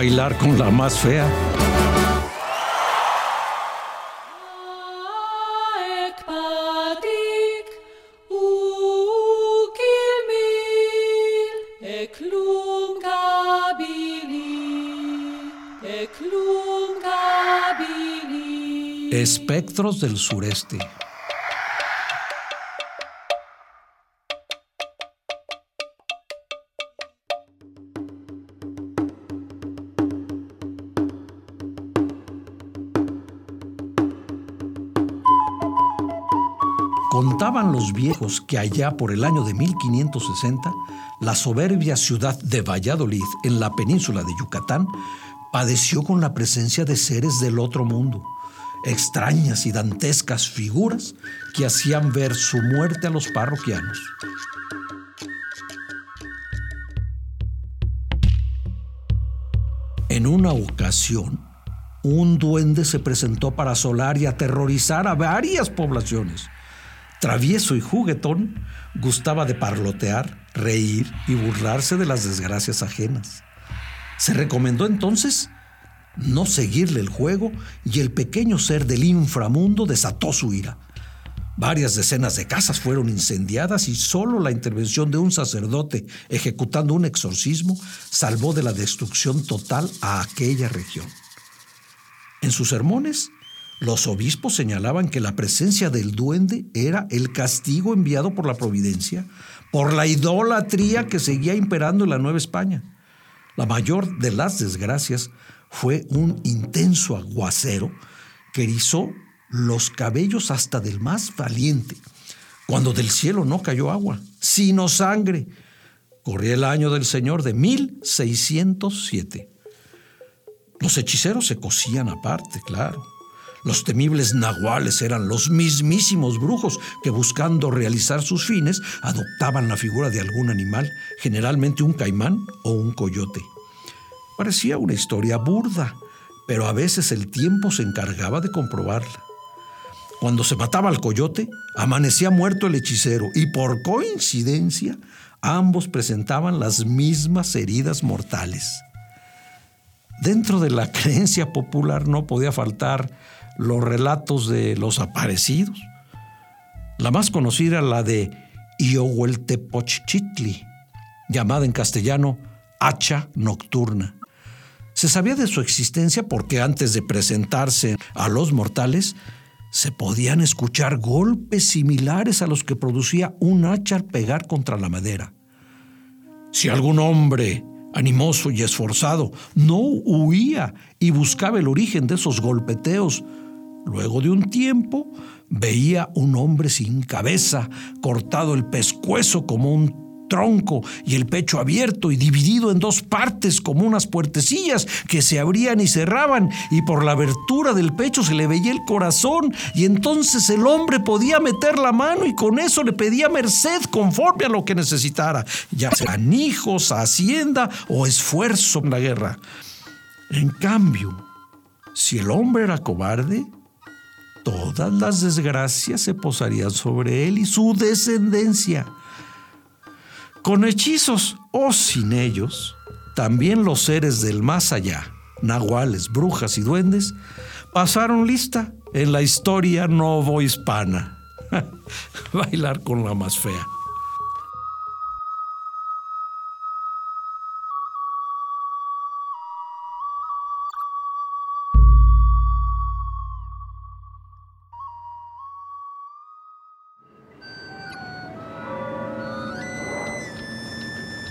Bailar con la más fea. Espectros del sureste. Contaban los viejos que allá por el año de 1560, la soberbia ciudad de Valladolid, en la península de Yucatán, padeció con la presencia de seres del otro mundo, extrañas y dantescas figuras que hacían ver su muerte a los parroquianos. En una ocasión, un duende se presentó para asolar y aterrorizar a varias poblaciones. Travieso y juguetón, gustaba de parlotear, reír y burlarse de las desgracias ajenas. Se recomendó entonces no seguirle el juego y el pequeño ser del inframundo desató su ira. Varias decenas de casas fueron incendiadas y solo la intervención de un sacerdote ejecutando un exorcismo salvó de la destrucción total a aquella región. En sus sermones, los obispos señalaban que la presencia del duende era el castigo enviado por la providencia por la idolatría que seguía imperando en la Nueva España. La mayor de las desgracias fue un intenso aguacero que erizó los cabellos hasta del más valiente, cuando del cielo no cayó agua, sino sangre. Corría el año del Señor de 1607. Los hechiceros se cosían aparte, claro. Los temibles nahuales eran los mismísimos brujos que buscando realizar sus fines adoptaban la figura de algún animal, generalmente un caimán o un coyote. Parecía una historia burda, pero a veces el tiempo se encargaba de comprobarla. Cuando se mataba al coyote, amanecía muerto el hechicero y por coincidencia ambos presentaban las mismas heridas mortales. Dentro de la creencia popular no podía faltar los relatos de los aparecidos. La más conocida la de Iohueltepochchitli, llamada en castellano hacha nocturna. Se sabía de su existencia porque antes de presentarse a los mortales, se podían escuchar golpes similares a los que producía un hacha al pegar contra la madera. Si algún hombre animoso y esforzado no huía y buscaba el origen de esos golpeteos, luego de un tiempo veía un hombre sin cabeza, cortado el pescuezo como un tronco y el pecho abierto y dividido en dos partes como unas puertecillas que se abrían y cerraban y por la abertura del pecho se le veía el corazón y entonces el hombre podía meter la mano y con eso le pedía merced conforme a lo que necesitara, ya sean hijos, hacienda o esfuerzo en la guerra. En cambio, si el hombre era cobarde, todas las desgracias se posarían sobre él y su descendencia. Con hechizos o sin ellos, también los seres del más allá, nahuales, brujas y duendes, pasaron lista en la historia novohispana. Bailar con la más fea.